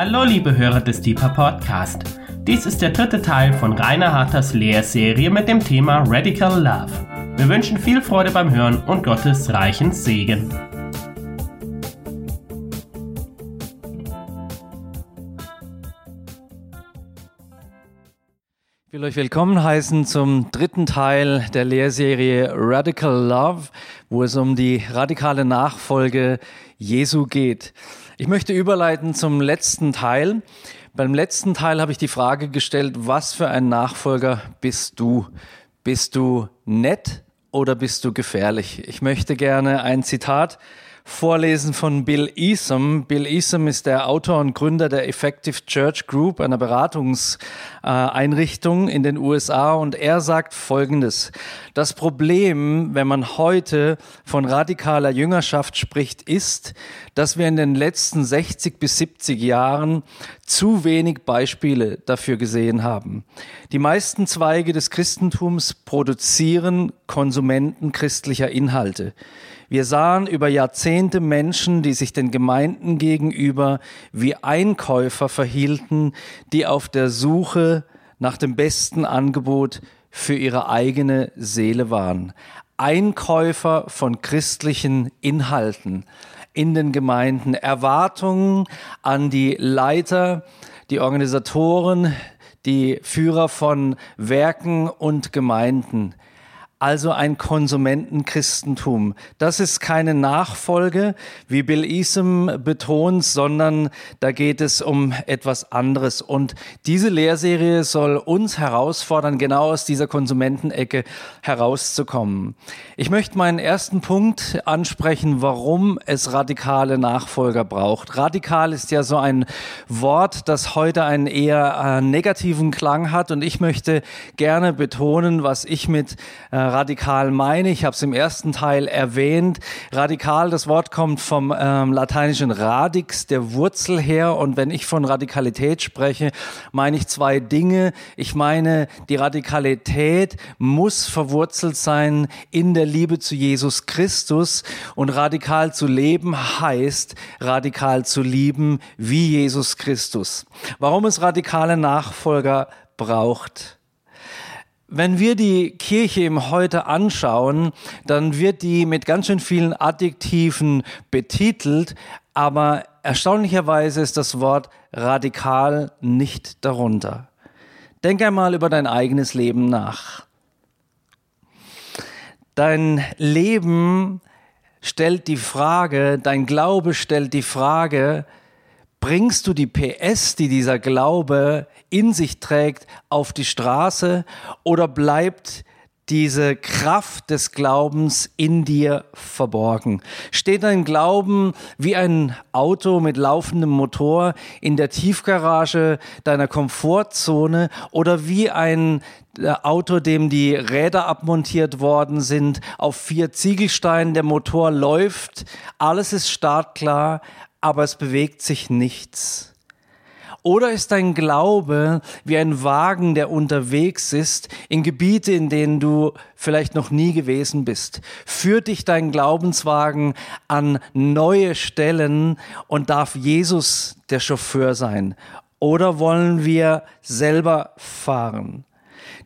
Hallo liebe Hörer des Deeper Podcast. Dies ist der dritte Teil von Rainer Harters Lehrserie mit dem Thema Radical Love. Wir wünschen viel Freude beim Hören und Gottes reichen Segen. Ich will euch willkommen heißen zum dritten Teil der Lehrserie Radical Love, wo es um die radikale Nachfolge Jesu geht. Ich möchte überleiten zum letzten Teil. Beim letzten Teil habe ich die Frage gestellt, was für ein Nachfolger bist du? Bist du nett oder bist du gefährlich? Ich möchte gerne ein Zitat vorlesen von Bill Easom. Bill Easom ist der Autor und Gründer der Effective Church Group, einer Beratungseinrichtung in den USA. Und er sagt Folgendes. Das Problem, wenn man heute von radikaler Jüngerschaft spricht, ist, dass wir in den letzten 60 bis 70 Jahren zu wenig Beispiele dafür gesehen haben. Die meisten Zweige des Christentums produzieren Konsumenten christlicher Inhalte. Wir sahen über Jahrzehnte Menschen, die sich den Gemeinden gegenüber wie Einkäufer verhielten, die auf der Suche nach dem besten Angebot für ihre eigene Seele waren. Einkäufer von christlichen Inhalten in den Gemeinden, Erwartungen an die Leiter, die Organisatoren, die Führer von Werken und Gemeinden also ein Konsumentenchristentum. Das ist keine Nachfolge, wie Bill Easom betont, sondern da geht es um etwas anderes. Und diese Lehrserie soll uns herausfordern, genau aus dieser Konsumentenecke herauszukommen. Ich möchte meinen ersten Punkt ansprechen, warum es radikale Nachfolger braucht. Radikal ist ja so ein Wort, das heute einen eher äh, negativen Klang hat. Und ich möchte gerne betonen, was ich mit äh, radikal meine. Ich habe es im ersten Teil erwähnt. Radikal, das Wort kommt vom ähm, lateinischen radix, der Wurzel her. Und wenn ich von Radikalität spreche, meine ich zwei Dinge. Ich meine, die Radikalität muss verwurzelt sein in der Liebe zu Jesus Christus. Und radikal zu leben heißt, radikal zu lieben wie Jesus Christus. Warum es radikale Nachfolger braucht. Wenn wir die Kirche im Heute anschauen, dann wird die mit ganz schön vielen Adjektiven betitelt, aber erstaunlicherweise ist das Wort radikal nicht darunter. Denk einmal über dein eigenes Leben nach. Dein Leben stellt die Frage, dein Glaube stellt die Frage, bringst du die PS, die dieser Glaube in sich trägt, auf die Straße oder bleibt diese Kraft des Glaubens in dir verborgen? Steht dein Glauben wie ein Auto mit laufendem Motor in der Tiefgarage deiner Komfortzone oder wie ein äh, Auto, dem die Räder abmontiert worden sind, auf vier Ziegelsteinen, der Motor läuft, alles ist startklar, aber es bewegt sich nichts? Oder ist dein Glaube wie ein Wagen, der unterwegs ist in Gebiete, in denen du vielleicht noch nie gewesen bist? Führt dich dein Glaubenswagen an neue Stellen und darf Jesus der Chauffeur sein? Oder wollen wir selber fahren?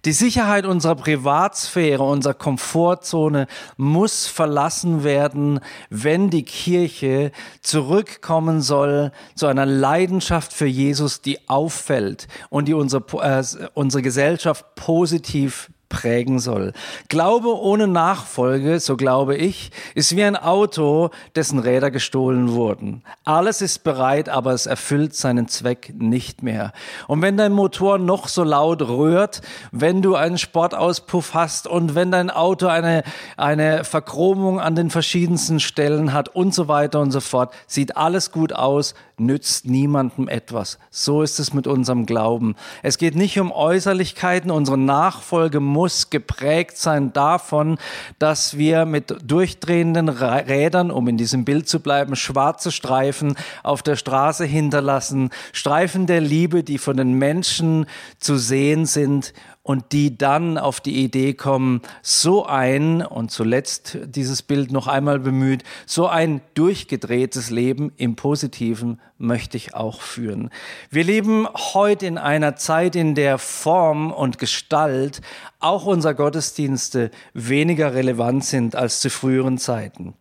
Die Sicherheit unserer Privatsphäre, unserer Komfortzone muss verlassen werden, wenn die Kirche zurückkommen soll zu einer Leidenschaft für Jesus, die auffällt und die unsere, äh, unsere Gesellschaft positiv prägen soll. Glaube ohne Nachfolge, so glaube ich, ist wie ein Auto, dessen Räder gestohlen wurden. Alles ist bereit, aber es erfüllt seinen Zweck nicht mehr. Und wenn dein Motor noch so laut rührt, wenn du einen Sportauspuff hast und wenn dein Auto eine, eine Verchromung an den verschiedensten Stellen hat und so weiter und so fort, sieht alles gut aus, nützt niemandem etwas. So ist es mit unserem Glauben. Es geht nicht um Äußerlichkeiten. Unsere Nachfolge muss geprägt sein davon, dass wir mit durchdrehenden Rädern, um in diesem Bild zu bleiben, schwarze Streifen auf der Straße hinterlassen. Streifen der Liebe, die von den Menschen zu sehen sind und die dann auf die Idee kommen, so ein, und zuletzt dieses Bild noch einmal bemüht, so ein durchgedrehtes Leben im Positiven möchte ich auch führen. Wir leben heute in einer Zeit, in der Form und Gestalt auch unserer Gottesdienste weniger relevant sind als zu früheren Zeiten.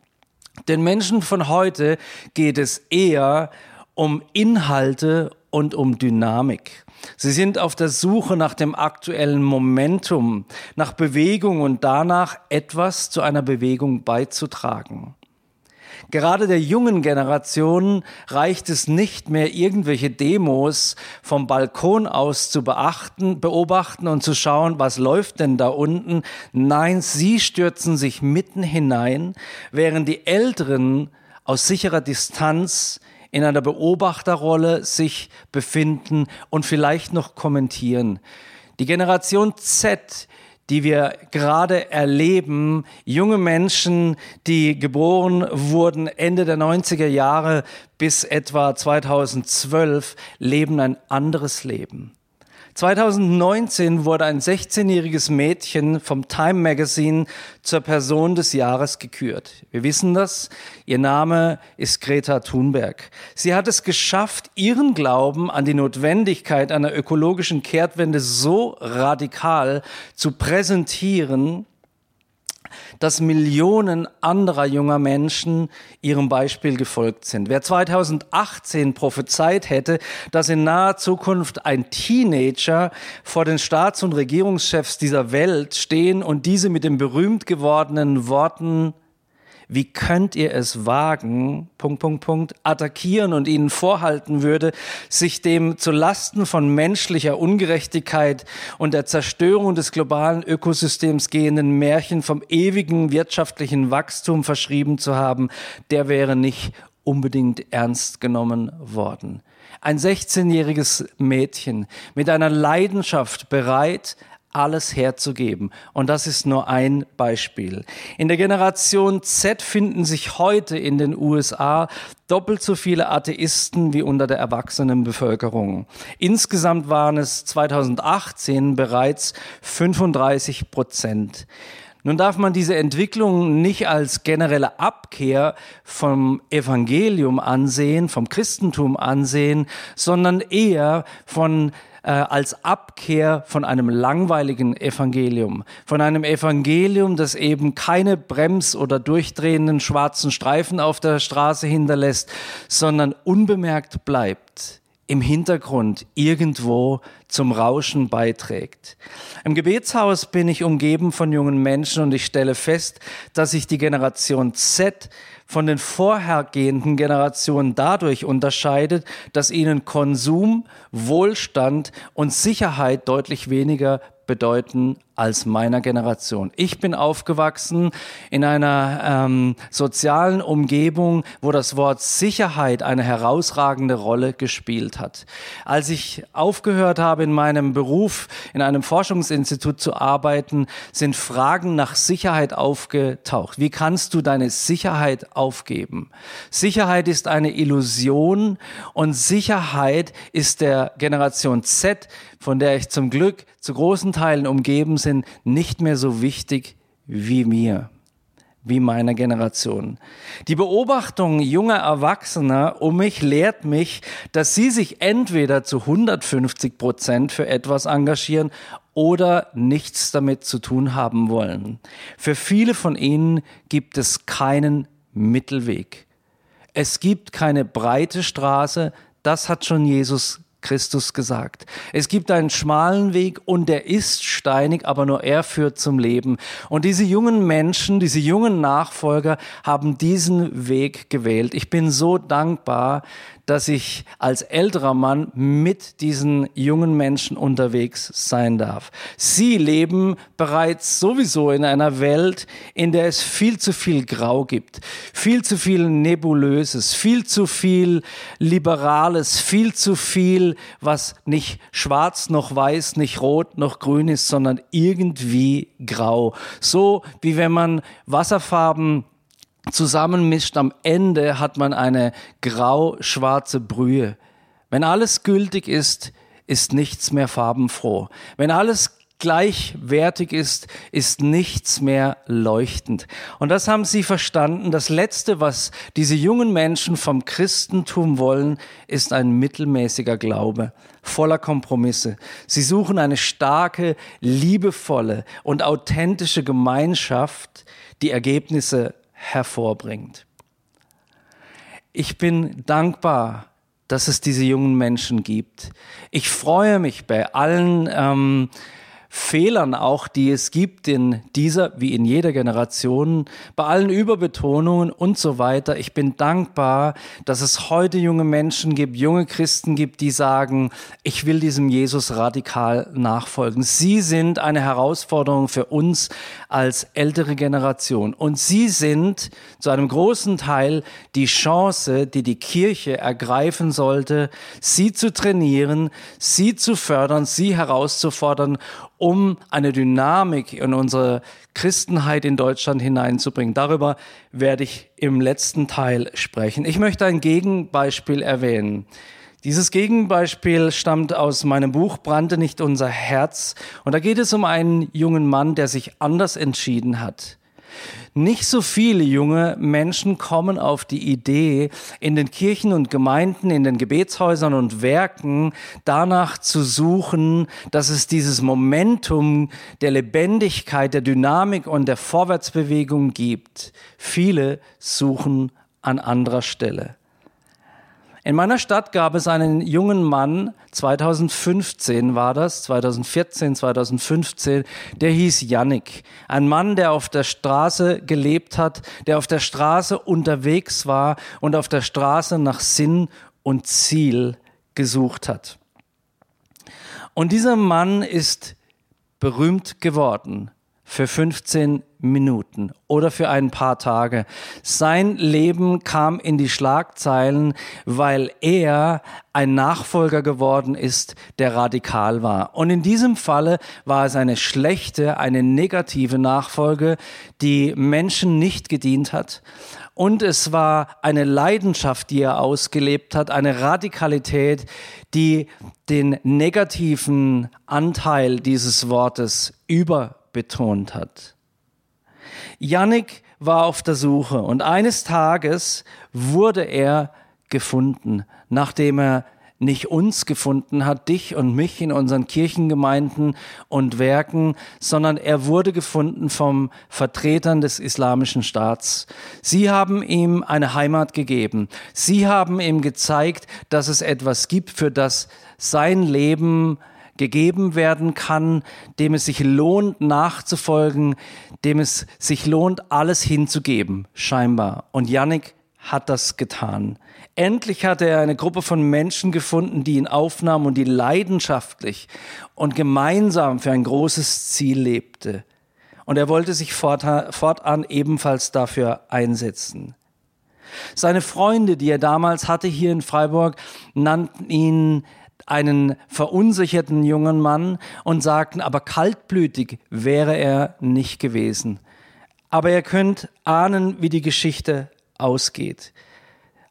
Den Menschen von heute geht es eher um Inhalte und um Dynamik. Sie sind auf der Suche nach dem aktuellen Momentum, nach Bewegung und danach etwas zu einer Bewegung beizutragen. Gerade der jungen Generation reicht es nicht mehr, irgendwelche Demos vom Balkon aus zu beachten, beobachten und zu schauen, was läuft denn da unten. Nein, sie stürzen sich mitten hinein, während die Älteren aus sicherer Distanz in einer Beobachterrolle sich befinden und vielleicht noch kommentieren. Die Generation Z, die wir gerade erleben, junge Menschen, die geboren wurden Ende der 90er Jahre bis etwa 2012, leben ein anderes Leben. 2019 wurde ein 16-jähriges Mädchen vom Time Magazine zur Person des Jahres gekürt. Wir wissen das. Ihr Name ist Greta Thunberg. Sie hat es geschafft, ihren Glauben an die Notwendigkeit einer ökologischen Kehrtwende so radikal zu präsentieren, dass Millionen anderer junger Menschen ihrem Beispiel gefolgt sind. Wer 2018 prophezeit hätte, dass in naher Zukunft ein Teenager vor den Staats- und Regierungschefs dieser Welt stehen und diese mit den berühmt gewordenen Worten wie könnt ihr es wagen, Punkt, Punkt, Punkt, attackieren und ihnen vorhalten würde, sich dem zu Lasten von menschlicher Ungerechtigkeit und der Zerstörung des globalen Ökosystems gehenden Märchen vom ewigen wirtschaftlichen Wachstum verschrieben zu haben, der wäre nicht unbedingt ernst genommen worden. Ein 16-jähriges Mädchen mit einer Leidenschaft bereit, alles herzugeben. Und das ist nur ein Beispiel. In der Generation Z finden sich heute in den USA doppelt so viele Atheisten wie unter der erwachsenen Bevölkerung. Insgesamt waren es 2018 bereits 35 Prozent. Nun darf man diese Entwicklung nicht als generelle Abkehr vom Evangelium ansehen, vom Christentum ansehen, sondern eher von äh, als Abkehr von einem langweiligen Evangelium, von einem Evangelium, das eben keine brems- oder durchdrehenden schwarzen Streifen auf der Straße hinterlässt, sondern unbemerkt bleibt im Hintergrund irgendwo zum Rauschen beiträgt. Im Gebetshaus bin ich umgeben von jungen Menschen und ich stelle fest, dass sich die Generation Z von den vorhergehenden Generationen dadurch unterscheidet, dass ihnen Konsum, Wohlstand und Sicherheit deutlich weniger bedeuten als meiner Generation. Ich bin aufgewachsen in einer ähm, sozialen Umgebung, wo das Wort Sicherheit eine herausragende Rolle gespielt hat. Als ich aufgehört habe, in meinem Beruf in einem Forschungsinstitut zu arbeiten, sind Fragen nach Sicherheit aufgetaucht. Wie kannst du deine Sicherheit aufgeben? Sicherheit ist eine Illusion und Sicherheit ist der Generation Z, von der ich zum Glück zu großen Teilen umgeben bin, sind nicht mehr so wichtig wie mir, wie meiner Generation. Die Beobachtung junger Erwachsener um mich lehrt mich, dass sie sich entweder zu 150 Prozent für etwas engagieren oder nichts damit zu tun haben wollen. Für viele von ihnen gibt es keinen Mittelweg. Es gibt keine breite Straße, das hat schon Jesus Christus gesagt. Es gibt einen schmalen Weg und der ist steinig, aber nur er führt zum Leben. Und diese jungen Menschen, diese jungen Nachfolger haben diesen Weg gewählt. Ich bin so dankbar, dass ich als älterer Mann mit diesen jungen Menschen unterwegs sein darf. Sie leben bereits sowieso in einer Welt, in der es viel zu viel Grau gibt, viel zu viel Nebulöses, viel zu viel Liberales, viel zu viel, was nicht schwarz noch weiß, nicht rot noch grün ist, sondern irgendwie grau. So wie wenn man Wasserfarben zusammenmischt, am Ende hat man eine grau-schwarze Brühe. Wenn alles gültig ist, ist nichts mehr farbenfroh. Wenn alles gleichwertig ist, ist nichts mehr leuchtend. Und das haben sie verstanden. Das Letzte, was diese jungen Menschen vom Christentum wollen, ist ein mittelmäßiger Glaube, voller Kompromisse. Sie suchen eine starke, liebevolle und authentische Gemeinschaft, die Ergebnisse hervorbringt. Ich bin dankbar dass es diese jungen Menschen gibt. Ich freue mich bei allen ähm, Fehlern auch, die es gibt in dieser wie in jeder Generation, bei allen Überbetonungen und so weiter. Ich bin dankbar, dass es heute junge Menschen gibt, junge Christen gibt, die sagen, ich will diesem Jesus radikal nachfolgen. Sie sind eine Herausforderung für uns als ältere Generation und sie sind zu einem großen Teil die Chance, die die Kirche ergreifen sollte, sie zu trainieren, sie zu fördern, sie herauszufordern um eine Dynamik in unsere Christenheit in Deutschland hineinzubringen. Darüber werde ich im letzten Teil sprechen. Ich möchte ein Gegenbeispiel erwähnen. Dieses Gegenbeispiel stammt aus meinem Buch Brannte nicht unser Herz. Und da geht es um einen jungen Mann, der sich anders entschieden hat. Nicht so viele junge Menschen kommen auf die Idee, in den Kirchen und Gemeinden, in den Gebetshäusern und Werken danach zu suchen, dass es dieses Momentum der Lebendigkeit, der Dynamik und der Vorwärtsbewegung gibt. Viele suchen an anderer Stelle. In meiner Stadt gab es einen jungen Mann, 2015 war das, 2014, 2015, der hieß Yannick. Ein Mann, der auf der Straße gelebt hat, der auf der Straße unterwegs war und auf der Straße nach Sinn und Ziel gesucht hat. Und dieser Mann ist berühmt geworden für 15 Minuten oder für ein paar Tage. Sein Leben kam in die Schlagzeilen, weil er ein Nachfolger geworden ist, der radikal war. Und in diesem Falle war es eine schlechte, eine negative Nachfolge, die Menschen nicht gedient hat. Und es war eine Leidenschaft, die er ausgelebt hat, eine Radikalität, die den negativen Anteil dieses Wortes über betont hat. Yannick war auf der Suche und eines Tages wurde er gefunden, nachdem er nicht uns gefunden hat, dich und mich in unseren Kirchengemeinden und Werken, sondern er wurde gefunden vom Vertretern des islamischen Staats. Sie haben ihm eine Heimat gegeben. Sie haben ihm gezeigt, dass es etwas gibt, für das sein Leben gegeben werden kann, dem es sich lohnt nachzufolgen, dem es sich lohnt, alles hinzugeben, scheinbar. Und Yannick hat das getan. Endlich hatte er eine Gruppe von Menschen gefunden, die ihn aufnahmen und die leidenschaftlich und gemeinsam für ein großes Ziel lebte. Und er wollte sich fortan ebenfalls dafür einsetzen. Seine Freunde, die er damals hatte hier in Freiburg, nannten ihn einen verunsicherten jungen Mann und sagten, aber kaltblütig wäre er nicht gewesen. Aber ihr könnt ahnen, wie die Geschichte ausgeht.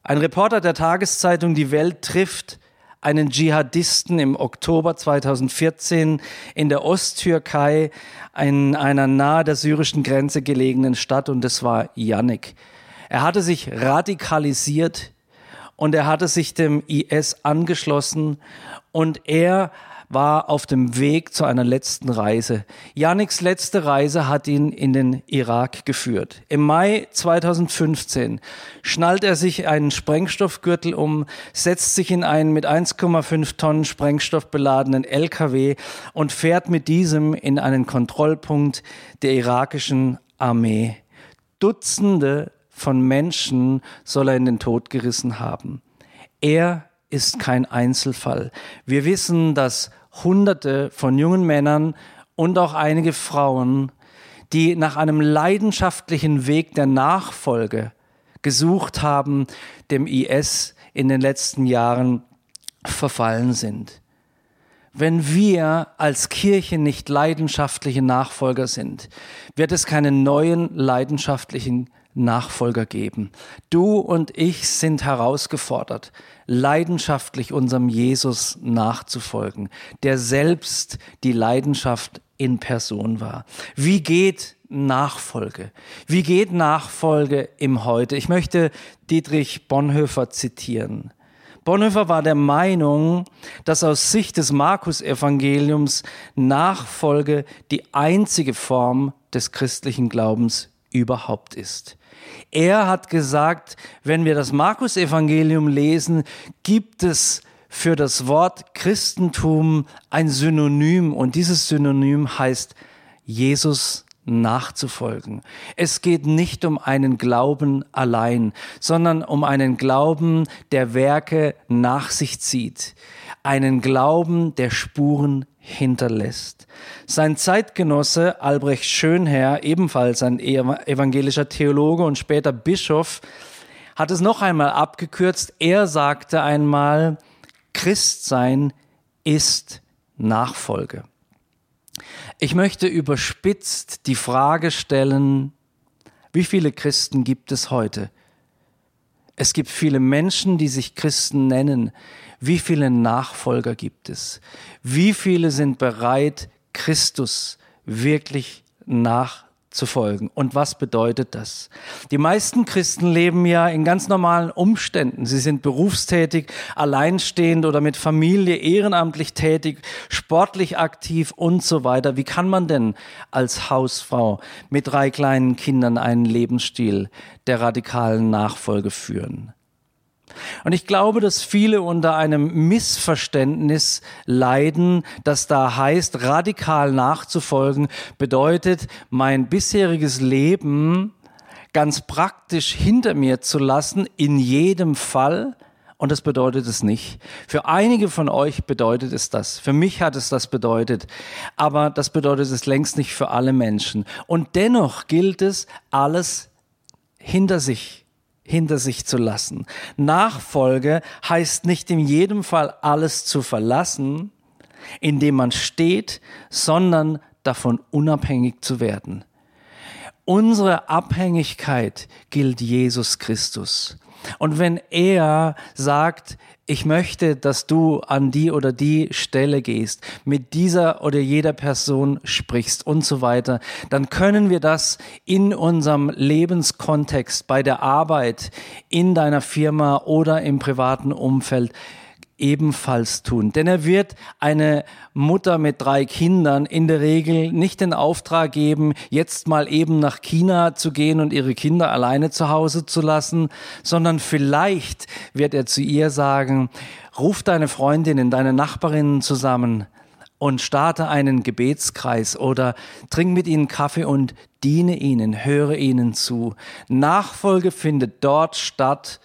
Ein Reporter der Tageszeitung Die Welt trifft einen Dschihadisten im Oktober 2014 in der Osttürkei, in einer nahe der syrischen Grenze gelegenen Stadt, und es war Yannick. Er hatte sich radikalisiert und er hatte sich dem IS angeschlossen und er war auf dem Weg zu einer letzten Reise. Yannicks letzte Reise hat ihn in den Irak geführt. Im Mai 2015 schnallt er sich einen Sprengstoffgürtel um, setzt sich in einen mit 1,5 Tonnen Sprengstoff beladenen LKW und fährt mit diesem in einen Kontrollpunkt der irakischen Armee. Dutzende von Menschen soll er in den Tod gerissen haben. Er ist kein Einzelfall. Wir wissen, dass Hunderte von jungen Männern und auch einige Frauen, die nach einem leidenschaftlichen Weg der Nachfolge gesucht haben, dem IS in den letzten Jahren verfallen sind. Wenn wir als Kirche nicht leidenschaftliche Nachfolger sind, wird es keine neuen leidenschaftlichen Nachfolger geben. Du und ich sind herausgefordert, leidenschaftlich unserem Jesus nachzufolgen, der selbst die Leidenschaft in Person war. Wie geht Nachfolge? Wie geht Nachfolge im Heute? Ich möchte Dietrich Bonhoeffer zitieren. Bonhoeffer war der Meinung, dass aus Sicht des Markus-Evangeliums Nachfolge die einzige Form des christlichen Glaubens überhaupt ist. Er hat gesagt, wenn wir das Markus-Evangelium lesen, gibt es für das Wort Christentum ein Synonym und dieses Synonym heißt Jesus nachzufolgen. Es geht nicht um einen Glauben allein, sondern um einen Glauben, der Werke nach sich zieht, einen Glauben, der Spuren hinterlässt. Sein Zeitgenosse Albrecht Schönherr, ebenfalls ein evangelischer Theologe und später Bischof, hat es noch einmal abgekürzt. Er sagte einmal, Christsein ist Nachfolge. Ich möchte überspitzt die Frage stellen, wie viele Christen gibt es heute? Es gibt viele Menschen, die sich Christen nennen. Wie viele Nachfolger gibt es? Wie viele sind bereit, Christus wirklich nach zu folgen. Und was bedeutet das? Die meisten Christen leben ja in ganz normalen Umständen. Sie sind berufstätig, alleinstehend oder mit Familie, ehrenamtlich tätig, sportlich aktiv und so weiter. Wie kann man denn als Hausfrau mit drei kleinen Kindern einen Lebensstil der radikalen Nachfolge führen? Und ich glaube, dass viele unter einem Missverständnis leiden, das da heißt, radikal nachzufolgen bedeutet, mein bisheriges Leben ganz praktisch hinter mir zu lassen, in jedem Fall. Und das bedeutet es nicht. Für einige von euch bedeutet es das. Für mich hat es das bedeutet. Aber das bedeutet es längst nicht für alle Menschen. Und dennoch gilt es, alles hinter sich hinter sich zu lassen. Nachfolge heißt nicht in jedem Fall alles zu verlassen, indem man steht, sondern davon unabhängig zu werden. Unsere Abhängigkeit gilt Jesus Christus. Und wenn er sagt, ich möchte, dass du an die oder die Stelle gehst, mit dieser oder jeder Person sprichst und so weiter, dann können wir das in unserem Lebenskontext, bei der Arbeit, in deiner Firma oder im privaten Umfeld ebenfalls tun. Denn er wird eine Mutter mit drei Kindern in der Regel nicht den Auftrag geben, jetzt mal eben nach China zu gehen und ihre Kinder alleine zu Hause zu lassen, sondern vielleicht wird er zu ihr sagen, ruf deine Freundinnen, deine Nachbarinnen zusammen und starte einen Gebetskreis oder trink mit ihnen Kaffee und diene ihnen, höre ihnen zu. Nachfolge findet dort statt,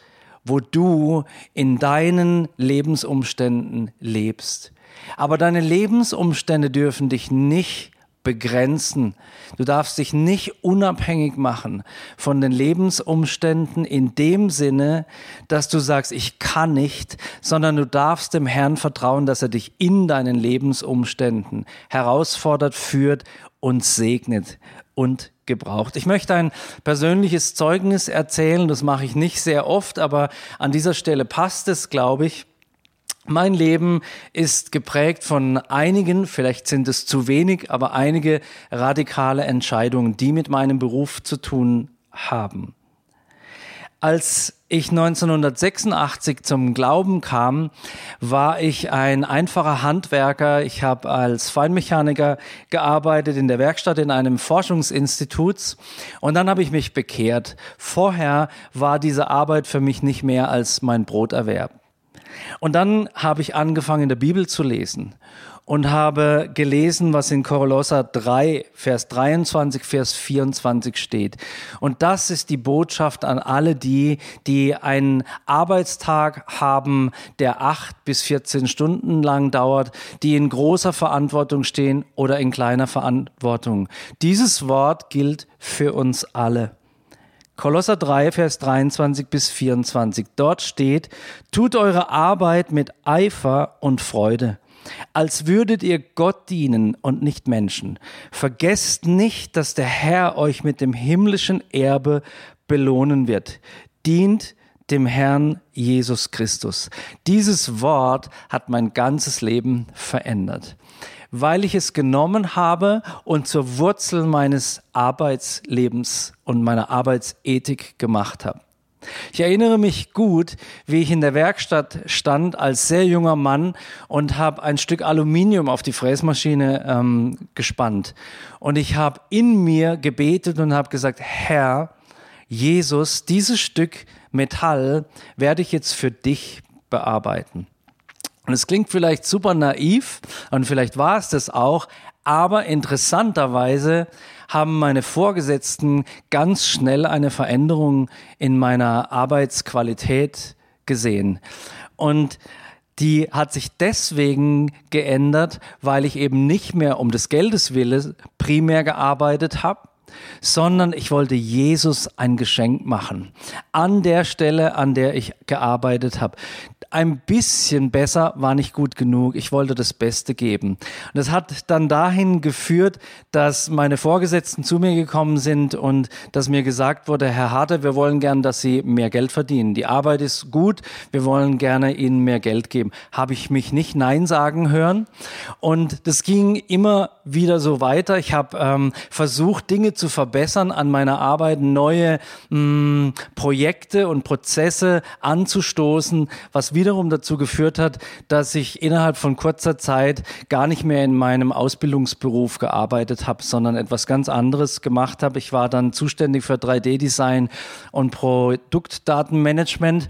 wo du in deinen Lebensumständen lebst. Aber deine Lebensumstände dürfen dich nicht begrenzen. Du darfst dich nicht unabhängig machen von den Lebensumständen in dem Sinne, dass du sagst, ich kann nicht, sondern du darfst dem Herrn vertrauen, dass er dich in deinen Lebensumständen herausfordert, führt und segnet und gebraucht. Ich möchte ein persönliches Zeugnis erzählen, das mache ich nicht sehr oft, aber an dieser Stelle passt es, glaube ich. Mein Leben ist geprägt von einigen, vielleicht sind es zu wenig, aber einige radikale Entscheidungen, die mit meinem Beruf zu tun haben. Als ich 1986 zum Glauben kam, war ich ein einfacher Handwerker. Ich habe als Feinmechaniker gearbeitet in der Werkstatt in einem Forschungsinstitut und dann habe ich mich bekehrt. Vorher war diese Arbeit für mich nicht mehr als mein Broterwerb. Und dann habe ich angefangen, in der Bibel zu lesen und habe gelesen, was in Kolosser 3, Vers 23, Vers 24 steht. Und das ist die Botschaft an alle die, die einen Arbeitstag haben, der acht bis 14 Stunden lang dauert, die in großer Verantwortung stehen oder in kleiner Verantwortung. Dieses Wort gilt für uns alle. Kolosser 3, Vers 23 bis 24. Dort steht, tut eure Arbeit mit Eifer und Freude als würdet ihr Gott dienen und nicht Menschen. Vergesst nicht, dass der Herr euch mit dem himmlischen Erbe belohnen wird. Dient dem Herrn Jesus Christus. Dieses Wort hat mein ganzes Leben verändert. Weil ich es genommen habe und zur Wurzel meines Arbeitslebens und meiner Arbeitsethik gemacht habe. Ich erinnere mich gut, wie ich in der Werkstatt stand als sehr junger Mann und habe ein Stück Aluminium auf die Fräsmaschine ähm, gespannt. Und ich habe in mir gebetet und habe gesagt, Herr, Jesus, dieses Stück Metall werde ich jetzt für dich bearbeiten. Und es klingt vielleicht super naiv und vielleicht war es das auch, aber interessanterweise haben meine Vorgesetzten ganz schnell eine Veränderung in meiner Arbeitsqualität gesehen. Und die hat sich deswegen geändert, weil ich eben nicht mehr um des Geldes willen primär gearbeitet habe, sondern ich wollte Jesus ein Geschenk machen. An der Stelle, an der ich gearbeitet habe ein bisschen besser war nicht gut genug. Ich wollte das Beste geben. Und das hat dann dahin geführt, dass meine Vorgesetzten zu mir gekommen sind und dass mir gesagt wurde, Herr Harter, wir wollen gern, dass Sie mehr Geld verdienen. Die Arbeit ist gut, wir wollen gerne Ihnen mehr Geld geben. Habe ich mich nicht Nein sagen hören. Und das ging immer wieder so weiter. Ich habe ähm, versucht, Dinge zu verbessern an meiner Arbeit, neue mh, mm, Projekte und Prozesse anzustoßen, was wiederum dazu geführt hat, dass ich innerhalb von kurzer Zeit gar nicht mehr in meinem Ausbildungsberuf gearbeitet habe, sondern etwas ganz anderes gemacht habe. Ich war dann zuständig für 3D-Design und Produktdatenmanagement.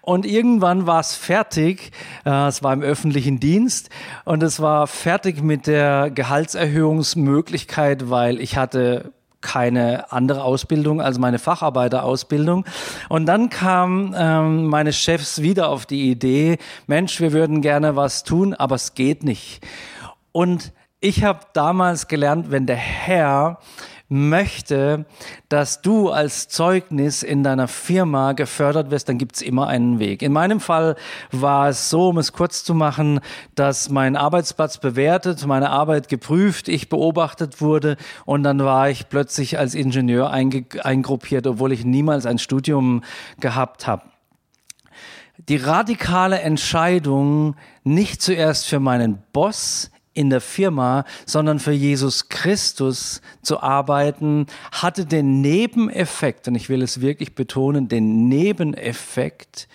Und irgendwann war es fertig. Äh, es war im öffentlichen Dienst und es war fertig mit der Gehaltserhöhungsmöglichkeit, weil ich hatte keine andere Ausbildung als meine Facharbeiterausbildung. Und dann kamen ähm, meine Chefs wieder auf die Idee, Mensch, wir würden gerne was tun, aber es geht nicht. Und ich habe damals gelernt, wenn der Herr möchte, dass du als Zeugnis in deiner Firma gefördert wirst, dann gibt's immer einen Weg. In meinem Fall war es so, um es kurz zu machen, dass mein Arbeitsplatz bewertet, meine Arbeit geprüft, ich beobachtet wurde und dann war ich plötzlich als Ingenieur eingruppiert, obwohl ich niemals ein Studium gehabt habe die radikale Entscheidung, nicht zuerst für meinen Boss in der Firma, sondern für Jesus Christus zu arbeiten, hatte den Nebeneffekt, und ich will es wirklich betonen, den Nebeneffekt,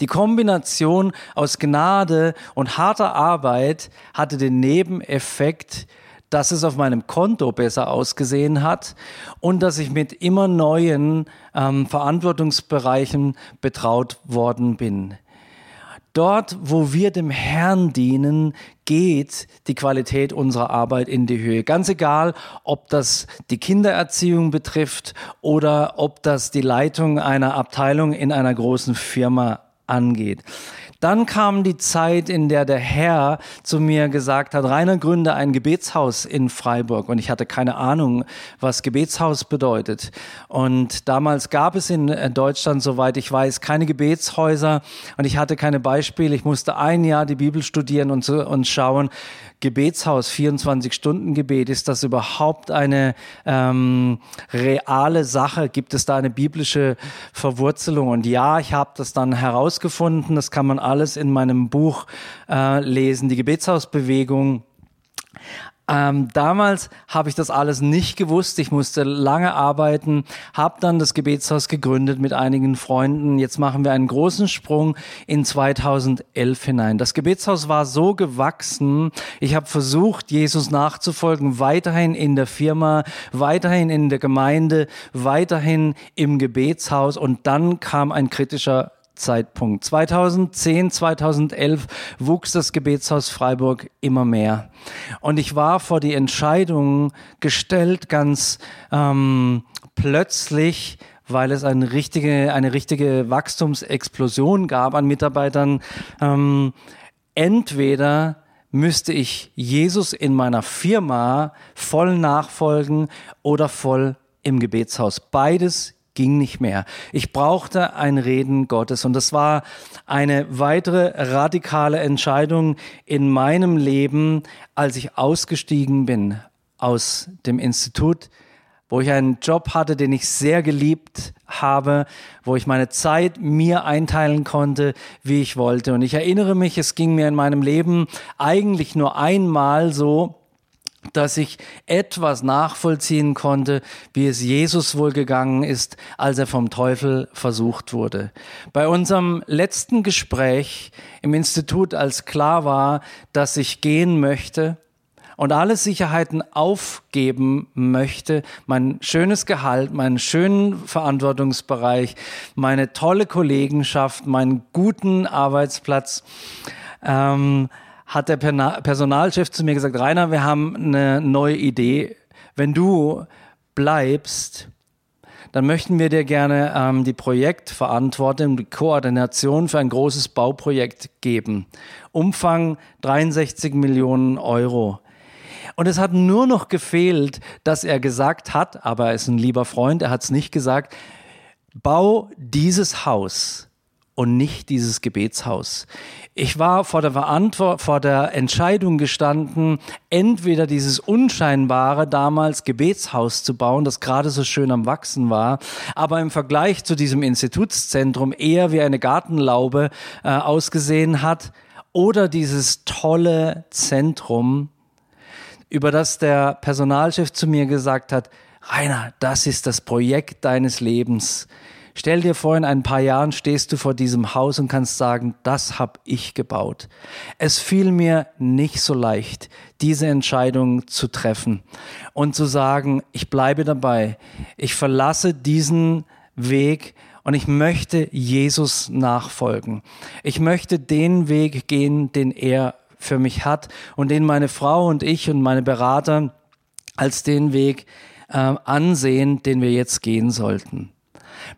die Kombination aus Gnade und harter Arbeit hatte den Nebeneffekt, dass es auf meinem Konto besser ausgesehen hat und dass ich mit immer neuen ähm, Verantwortungsbereichen betraut worden bin. Dort, wo wir dem Herrn dienen, geht die Qualität unserer Arbeit in die Höhe. Ganz egal, ob das die Kindererziehung betrifft oder ob das die Leitung einer Abteilung in einer großen Firma angeht. Dann kam die Zeit, in der der Herr zu mir gesagt hat, Rainer gründe ein Gebetshaus in Freiburg. Und ich hatte keine Ahnung, was Gebetshaus bedeutet. Und damals gab es in Deutschland, soweit ich weiß, keine Gebetshäuser. Und ich hatte keine Beispiele. Ich musste ein Jahr die Bibel studieren und, und schauen, Gebetshaus, 24-Stunden-Gebet, ist das überhaupt eine ähm, reale Sache? Gibt es da eine biblische Verwurzelung? Und ja, ich habe das dann herausgefunden. Das kann man alles in meinem Buch äh, lesen. Die Gebetshausbewegung ähm, damals habe ich das alles nicht gewusst. Ich musste lange arbeiten, habe dann das Gebetshaus gegründet mit einigen Freunden. Jetzt machen wir einen großen Sprung in 2011 hinein. Das Gebetshaus war so gewachsen. Ich habe versucht, Jesus nachzufolgen, weiterhin in der Firma, weiterhin in der Gemeinde, weiterhin im Gebetshaus. Und dann kam ein kritischer Zeitpunkt. 2010, 2011 wuchs das Gebetshaus Freiburg immer mehr. Und ich war vor die Entscheidung gestellt, ganz ähm, plötzlich, weil es eine richtige, eine richtige Wachstumsexplosion gab an Mitarbeitern. Ähm, entweder müsste ich Jesus in meiner Firma voll nachfolgen oder voll im Gebetshaus. Beides ging nicht mehr. Ich brauchte ein Reden Gottes und das war eine weitere radikale Entscheidung in meinem Leben, als ich ausgestiegen bin aus dem Institut, wo ich einen Job hatte, den ich sehr geliebt habe, wo ich meine Zeit mir einteilen konnte, wie ich wollte. Und ich erinnere mich, es ging mir in meinem Leben eigentlich nur einmal so, dass ich etwas nachvollziehen konnte, wie es Jesus wohl gegangen ist, als er vom Teufel versucht wurde. Bei unserem letzten Gespräch im Institut, als klar war, dass ich gehen möchte und alle Sicherheiten aufgeben möchte, mein schönes Gehalt, meinen schönen Verantwortungsbereich, meine tolle Kollegenschaft, meinen guten Arbeitsplatz, ähm, hat der Personalchef zu mir gesagt, Rainer, wir haben eine neue Idee. Wenn du bleibst, dann möchten wir dir gerne ähm, die Projektverantwortung, die Koordination für ein großes Bauprojekt geben. Umfang 63 Millionen Euro. Und es hat nur noch gefehlt, dass er gesagt hat, aber er ist ein lieber Freund, er hat es nicht gesagt, bau dieses Haus und nicht dieses Gebetshaus. Ich war vor der Verantwort vor der Entscheidung gestanden, entweder dieses unscheinbare damals Gebetshaus zu bauen, das gerade so schön am wachsen war, aber im Vergleich zu diesem Institutszentrum eher wie eine Gartenlaube äh, ausgesehen hat, oder dieses tolle Zentrum, über das der Personalchef zu mir gesagt hat, Rainer, das ist das Projekt deines Lebens. Stell dir vor, in ein paar Jahren stehst du vor diesem Haus und kannst sagen, das habe ich gebaut. Es fiel mir nicht so leicht, diese Entscheidung zu treffen und zu sagen, ich bleibe dabei. Ich verlasse diesen Weg und ich möchte Jesus nachfolgen. Ich möchte den Weg gehen, den er für mich hat und den meine Frau und ich und meine Berater als den Weg äh, ansehen, den wir jetzt gehen sollten.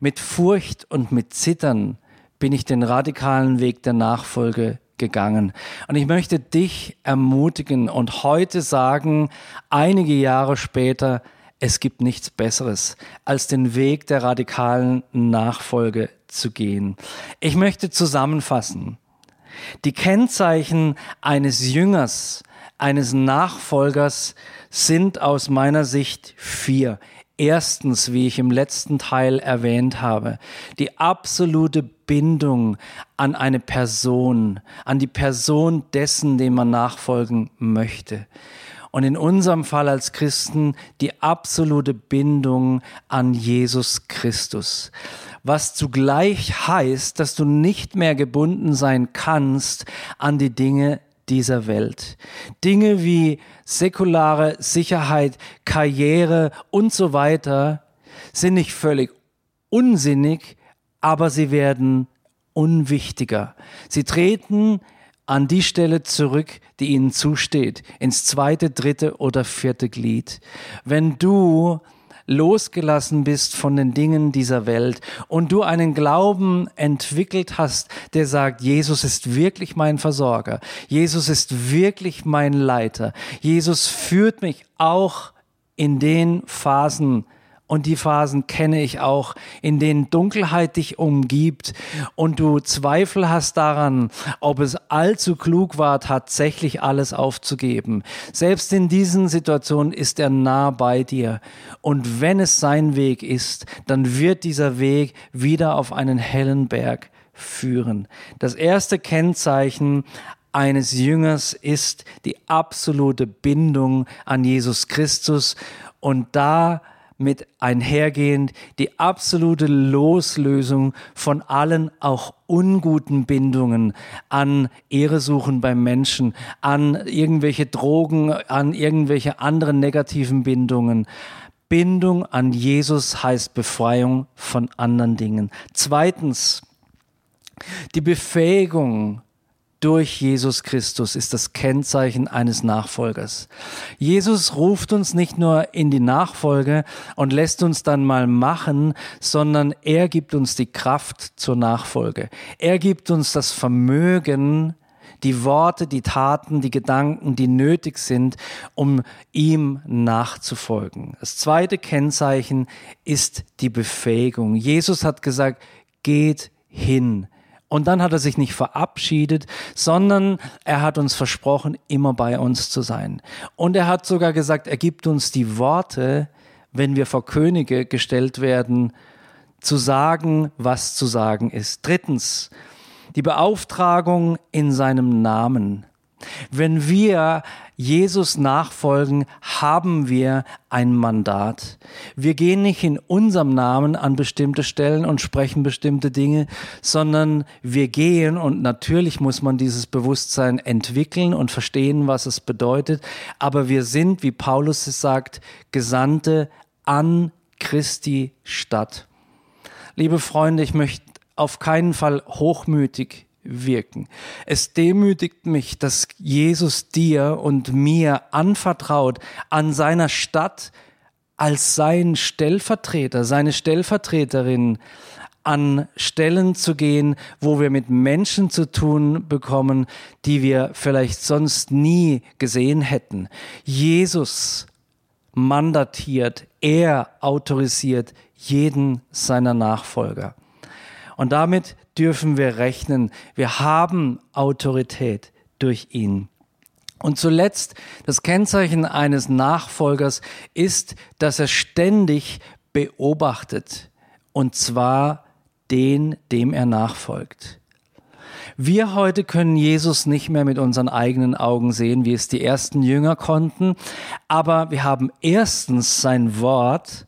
Mit Furcht und mit Zittern bin ich den radikalen Weg der Nachfolge gegangen. Und ich möchte dich ermutigen und heute sagen, einige Jahre später, es gibt nichts Besseres, als den Weg der radikalen Nachfolge zu gehen. Ich möchte zusammenfassen. Die Kennzeichen eines Jüngers, eines Nachfolgers sind aus meiner Sicht vier. Erstens, wie ich im letzten Teil erwähnt habe, die absolute Bindung an eine Person, an die Person dessen, dem man nachfolgen möchte. Und in unserem Fall als Christen die absolute Bindung an Jesus Christus was zugleich heißt, dass du nicht mehr gebunden sein kannst an die Dinge dieser Welt. Dinge wie säkulare Sicherheit, Karriere und so weiter sind nicht völlig unsinnig, aber sie werden unwichtiger. Sie treten an die Stelle zurück, die ihnen zusteht, ins zweite, dritte oder vierte Glied. Wenn du losgelassen bist von den Dingen dieser Welt und du einen Glauben entwickelt hast, der sagt, Jesus ist wirklich mein Versorger, Jesus ist wirklich mein Leiter, Jesus führt mich auch in den Phasen, und die Phasen kenne ich auch, in denen Dunkelheit dich umgibt und du Zweifel hast daran, ob es allzu klug war, tatsächlich alles aufzugeben. Selbst in diesen Situationen ist er nah bei dir. Und wenn es sein Weg ist, dann wird dieser Weg wieder auf einen hellen Berg führen. Das erste Kennzeichen eines Jüngers ist die absolute Bindung an Jesus Christus. Und da mit einhergehend die absolute Loslösung von allen auch unguten Bindungen an Ehresuchen beim Menschen, an irgendwelche Drogen, an irgendwelche anderen negativen Bindungen. Bindung an Jesus heißt Befreiung von anderen Dingen. Zweitens, die Befähigung durch Jesus Christus ist das Kennzeichen eines Nachfolgers. Jesus ruft uns nicht nur in die Nachfolge und lässt uns dann mal machen, sondern er gibt uns die Kraft zur Nachfolge. Er gibt uns das Vermögen, die Worte, die Taten, die Gedanken, die nötig sind, um ihm nachzufolgen. Das zweite Kennzeichen ist die Befähigung. Jesus hat gesagt, geht hin. Und dann hat er sich nicht verabschiedet, sondern er hat uns versprochen, immer bei uns zu sein. Und er hat sogar gesagt, er gibt uns die Worte, wenn wir vor Könige gestellt werden, zu sagen, was zu sagen ist. Drittens, die Beauftragung in seinem Namen. Wenn wir Jesus nachfolgen, haben wir ein Mandat. Wir gehen nicht in unserem Namen an bestimmte Stellen und sprechen bestimmte Dinge, sondern wir gehen und natürlich muss man dieses Bewusstsein entwickeln und verstehen, was es bedeutet. Aber wir sind, wie Paulus es sagt, Gesandte an Christi Stadt. Liebe Freunde, ich möchte auf keinen Fall hochmütig wirken. Es demütigt mich, dass Jesus dir und mir anvertraut, an seiner Stadt als sein Stellvertreter, seine Stellvertreterin an Stellen zu gehen, wo wir mit Menschen zu tun bekommen, die wir vielleicht sonst nie gesehen hätten. Jesus mandatiert, er autorisiert jeden seiner Nachfolger. Und damit dürfen wir rechnen. Wir haben Autorität durch ihn. Und zuletzt, das Kennzeichen eines Nachfolgers ist, dass er ständig beobachtet. Und zwar den, dem er nachfolgt. Wir heute können Jesus nicht mehr mit unseren eigenen Augen sehen, wie es die ersten Jünger konnten, aber wir haben erstens sein Wort,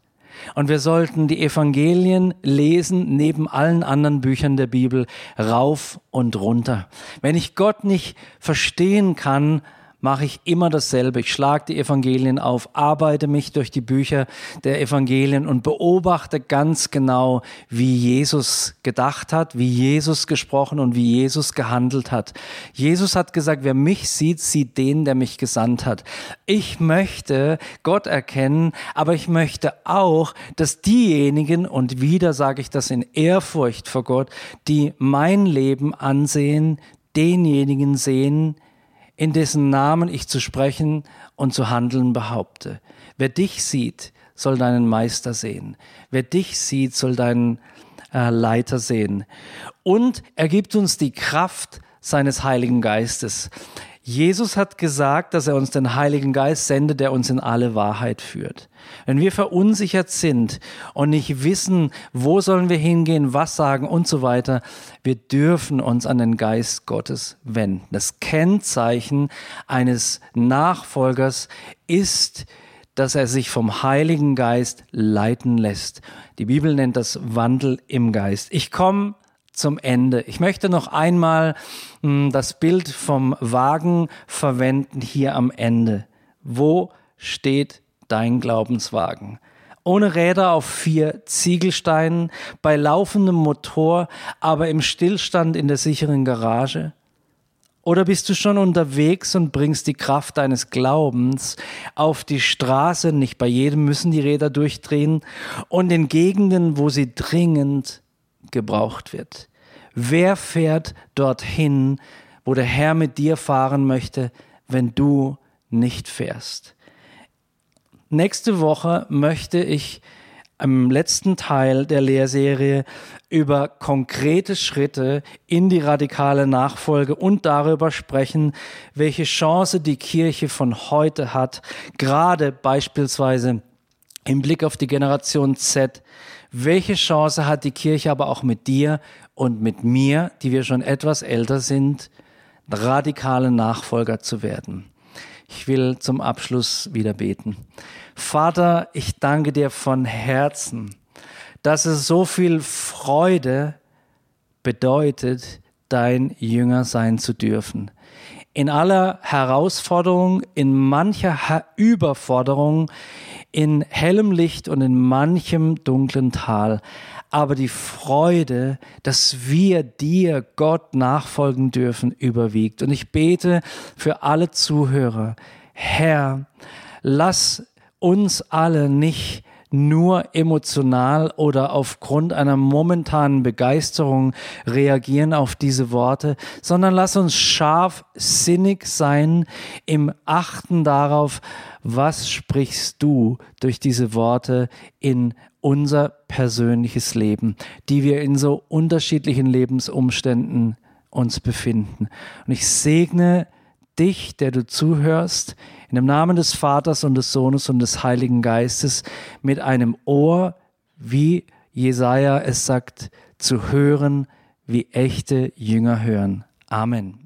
und wir sollten die Evangelien lesen neben allen anderen Büchern der Bibel rauf und runter. Wenn ich Gott nicht verstehen kann, mache ich immer dasselbe. Ich schlage die Evangelien auf, arbeite mich durch die Bücher der Evangelien und beobachte ganz genau, wie Jesus gedacht hat, wie Jesus gesprochen und wie Jesus gehandelt hat. Jesus hat gesagt, wer mich sieht, sieht den, der mich gesandt hat. Ich möchte Gott erkennen, aber ich möchte auch, dass diejenigen, und wieder sage ich das in Ehrfurcht vor Gott, die mein Leben ansehen, denjenigen sehen, in dessen Namen ich zu sprechen und zu handeln behaupte. Wer dich sieht, soll deinen Meister sehen. Wer dich sieht, soll deinen äh, Leiter sehen. Und er gibt uns die Kraft seines Heiligen Geistes. Jesus hat gesagt, dass er uns den Heiligen Geist sendet, der uns in alle Wahrheit führt. Wenn wir verunsichert sind und nicht wissen, wo sollen wir hingehen, was sagen und so weiter, wir dürfen uns an den Geist Gottes wenden. Das Kennzeichen eines Nachfolgers ist, dass er sich vom Heiligen Geist leiten lässt. Die Bibel nennt das Wandel im Geist. Ich komme zum Ende. Ich möchte noch einmal mh, hm, das Bild vom Wagen verwenden hier am Ende. Wo steht dein Glaubenswagen? Ohne Räder auf vier Ziegelsteinen, bei laufendem Motor, aber im Stillstand in der sicheren Garage? Oder bist du schon unterwegs und bringst die Kraft deines Glaubens auf die Straße? Nicht bei jedem müssen die Räder durchdrehen. Und in Gegenden, wo sie dringend gebraucht wird. Wer fährt dorthin, wo der Herr mit dir fahren möchte, wenn du nicht fährst? Nächste Woche möchte ich im letzten Teil der Lehrserie über konkrete Schritte in die radikale Nachfolge und darüber sprechen, welche Chance die Kirche von heute hat, gerade beispielsweise im Blick auf die Generation Z, welche Chance hat die Kirche aber auch mit dir und mit mir, die wir schon etwas älter sind, radikale Nachfolger zu werden? Ich will zum Abschluss wieder beten. Vater, ich danke dir von Herzen, dass es so viel Freude bedeutet, dein Jünger sein zu dürfen. In aller Herausforderung, in mancher Überforderung, in hellem Licht und in manchem dunklen Tal. Aber die Freude, dass wir dir, Gott, nachfolgen dürfen, überwiegt. Und ich bete für alle Zuhörer, Herr, lass uns alle nicht nur emotional oder aufgrund einer momentanen Begeisterung reagieren auf diese Worte, sondern lass uns scharfsinnig sein im Achten darauf, was sprichst du durch diese Worte in unser persönliches Leben, die wir in so unterschiedlichen Lebensumständen uns befinden. Und ich segne dich, der du zuhörst, In dem Namen des Vaters und des Sohnes und des Heiligen Geistes mit einem Ohr, wie Jesaja es sagt, zu hören, wie echte Jünger hören. Amen.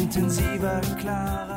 intensiver, klarer.